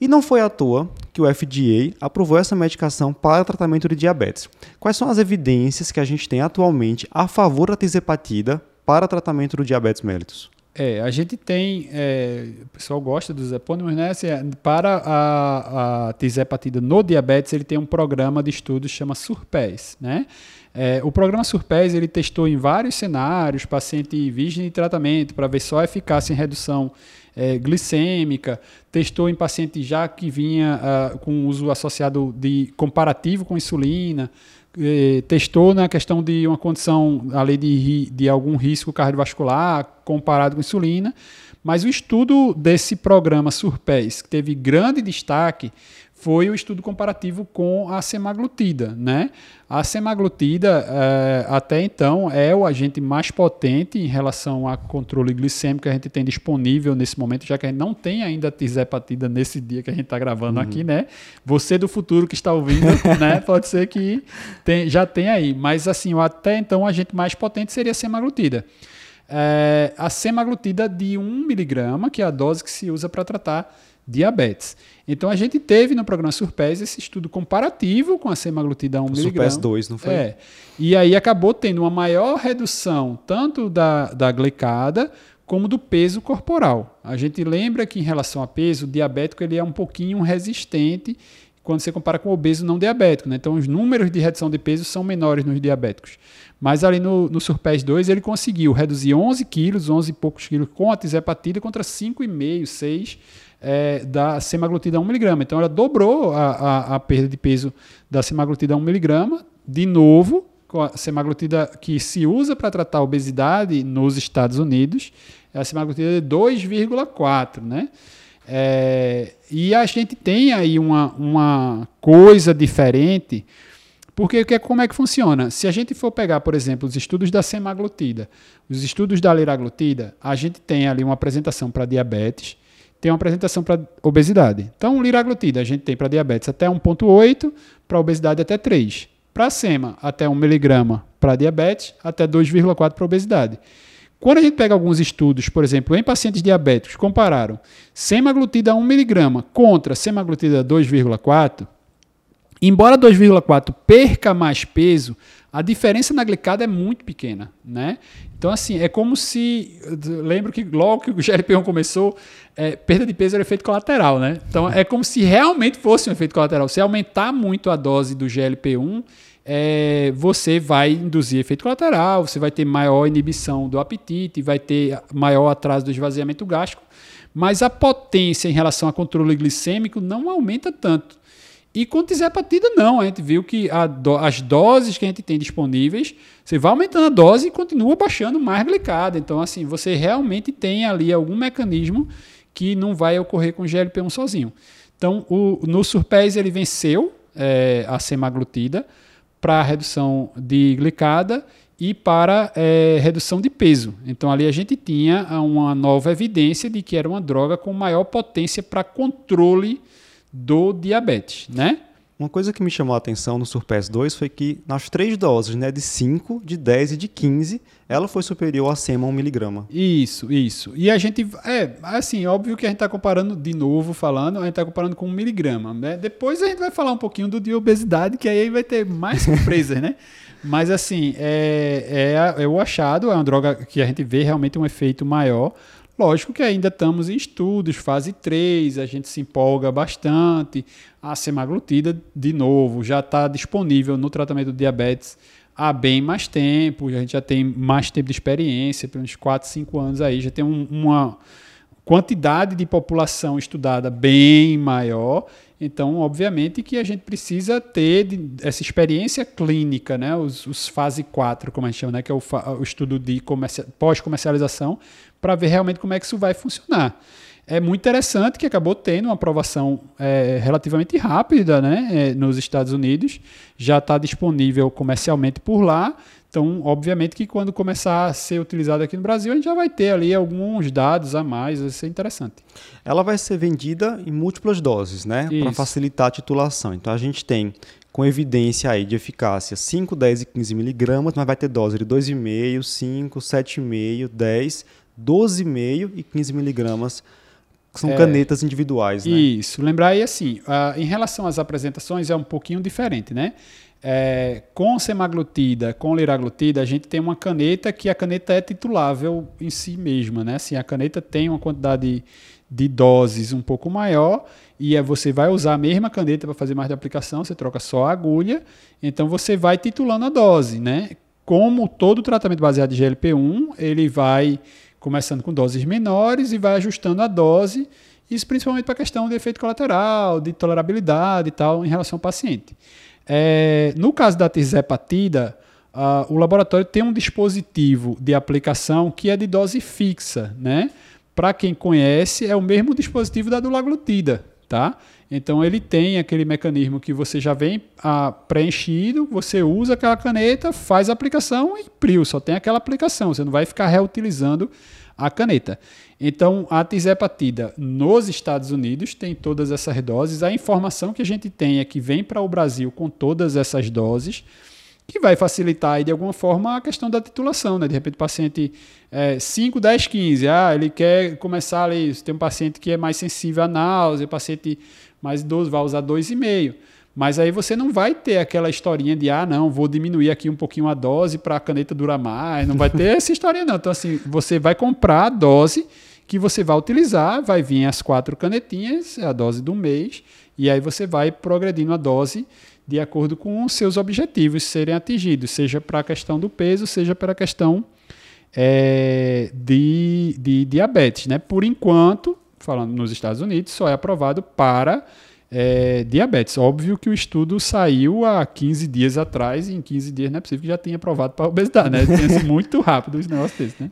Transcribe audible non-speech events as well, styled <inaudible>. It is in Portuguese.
E não foi à toa que o FDA aprovou essa medicação para tratamento de diabetes. Quais são as evidências que a gente tem atualmente a favor da tisepatida para tratamento do diabetes mellitus? É, a gente tem, é, o pessoal gosta dos epônimos, né? Assim, para a, a tisepatida no diabetes, ele tem um programa de estudos chama SURPES, né? É, o programa SURPES, ele testou em vários cenários, paciente virgem de tratamento, para ver só a eficácia em redução é, glicêmica, testou em paciente já que vinha uh, com uso associado de comparativo com insulina, eh, testou na questão de uma condição ali de, de algum risco cardiovascular comparado com insulina, mas o estudo desse programa SURPES, que teve grande destaque, foi o estudo comparativo com a semaglutida. Né? A semaglutida, é, até então, é o agente mais potente em relação a controle glicêmico que a gente tem disponível nesse momento, já que a gente não tem ainda a tisepatida nesse dia que a gente está gravando uhum. aqui, né? Você do futuro que está ouvindo, <laughs> né? Pode ser que tem, já tenha aí. Mas, assim, até então, o agente mais potente seria a semaglutida. É, a semaglutida de 1 miligrama, que é a dose que se usa para tratar diabetes. Então a gente teve no programa Surpes esse estudo comparativo com a semaglutida 1 mg. Surpes 2, não foi? É. E aí acabou tendo uma maior redução tanto da, da glicada como do peso corporal. A gente lembra que em relação a peso, o diabético ele é um pouquinho resistente quando você compara com o obeso não diabético. Né? Então os números de redução de peso são menores nos diabéticos. Mas ali no, no Surpes 2 ele conseguiu reduzir 11 quilos, 11 e poucos quilos com a tisepatida contra 5,5, 6 é, da semaglutida 1mg. Então ela dobrou a, a, a, perda de peso da semaglutida 1mg, de novo, com a semaglutida que se usa para tratar obesidade nos Estados Unidos, é a semaglutida de 2,4, né? É, e a gente tem aí uma, uma coisa diferente, porque que, como é que funciona? Se a gente for pegar, por exemplo, os estudos da semaglutida, os estudos da liraglutida, a gente tem ali uma apresentação para diabetes, tem uma apresentação para obesidade. Então, liraglutida a gente tem para diabetes até 1,8, para obesidade até 3. Para sema, até 1 miligrama para diabetes, até 2,4 para obesidade. Quando a gente pega alguns estudos, por exemplo, em pacientes diabéticos, compararam semaglutida 1 miligrama contra semaglutida 2,4, embora 2,4 perca mais peso, a diferença na glicada é muito pequena, né? Então, assim, é como se. Lembro que logo que o GLP-1 começou, é, perda de peso era efeito colateral, né? Então, é como se realmente fosse um efeito colateral. Se aumentar muito a dose do GLP-1, é, você vai induzir efeito colateral, você vai ter maior inibição do apetite, vai ter maior atraso do esvaziamento gástrico, mas a potência em relação a controle glicêmico não aumenta tanto. E com tisepatida, não. A gente viu que do, as doses que a gente tem disponíveis, você vai aumentando a dose e continua baixando mais glicada. Então, assim, você realmente tem ali algum mecanismo que não vai ocorrer com o GLP-1 sozinho. Então, o, no Surpes ele venceu é, a semaglutida para redução de glicada e para é, redução de peso. Então, ali a gente tinha uma nova evidência de que era uma droga com maior potência para controle do diabetes, né? Uma coisa que me chamou a atenção no Surpass 2 foi que nas três doses, né, de 5, de 10 e de 15, ela foi superior a SEMA 1mg. Isso, isso. E a gente, é, assim, óbvio que a gente está comparando, de novo falando, a gente está comparando com 1mg, né? Depois a gente vai falar um pouquinho do de obesidade, que aí vai ter mais surpresas, né? <laughs> Mas assim, é, é, é o achado, é uma droga que a gente vê realmente um efeito maior, Lógico que ainda estamos em estudos, fase 3, a gente se empolga bastante. A semaglutida, de novo, já está disponível no tratamento do diabetes há bem mais tempo, a gente já tem mais tempo de experiência, pelos 4, 5 anos aí, já tem um, uma quantidade de população estudada bem maior. Então, obviamente que a gente precisa ter essa experiência clínica, né? os, os fase 4, como a gente chama, né? que é o, o estudo de pós-comercialização, para ver realmente como é que isso vai funcionar. É muito interessante que acabou tendo uma aprovação é, relativamente rápida né, é, nos Estados Unidos, já está disponível comercialmente por lá. Então, obviamente que quando começar a ser utilizado aqui no Brasil, a gente já vai ter ali alguns dados a mais, vai ser interessante. Ela vai ser vendida em múltiplas doses, né? Para facilitar a titulação. Então, a gente tem com evidência aí de eficácia 5, 10 e 15 miligramas, mas vai ter dose de 2,5, 5, 7,5, 10, 12,5 e 15 miligramas são é, canetas individuais, né? Isso. Lembrar aí assim, uh, em relação às apresentações é um pouquinho diferente, né? É, com semaglutida, com liraglutida, a gente tem uma caneta que a caneta é titulável em si mesma, né? Assim, a caneta tem uma quantidade de doses um pouco maior e você vai usar a mesma caneta para fazer mais de aplicação, você troca só a agulha, então você vai titulando a dose, né? Como todo tratamento baseado em GLP-1, ele vai começando com doses menores e vai ajustando a dose, isso principalmente para a questão de efeito colateral, de tolerabilidade e tal em relação ao paciente. É, no caso da tirzepatida, uh, o laboratório tem um dispositivo de aplicação que é de dose fixa, né? Para quem conhece, é o mesmo dispositivo da dulaglutida, tá? Então ele tem aquele mecanismo que você já vem ah, preenchido, você usa aquela caneta, faz a aplicação e priu, só tem aquela aplicação, você não vai ficar reutilizando a caneta. Então a tisepatida nos Estados Unidos tem todas essas doses, a informação que a gente tem é que vem para o Brasil com todas essas doses, que vai facilitar aí, de alguma forma a questão da titulação, né? De repente o paciente é, 5, 10, 15, ah, ele quer começar ali, tem um paciente que é mais sensível à náusea, paciente mais idoso vai usar 2,5. Mas aí você não vai ter aquela historinha de, ah, não, vou diminuir aqui um pouquinho a dose para a caneta durar mais. Não vai ter essa historinha, não. Então, assim, você vai comprar a dose que você vai utilizar, vai vir as quatro canetinhas, a dose do mês, e aí você vai progredindo a dose de acordo com os seus objetivos serem atingidos, seja para a questão do peso, seja para a questão é, de, de diabetes. Né? Por enquanto, falando nos Estados Unidos, só é aprovado para é, diabetes. Óbvio que o estudo saiu há 15 dias atrás, e em 15 dias não é possível que já tenha aprovado para obesidade, né? Sido muito rápido os negócios desses, né?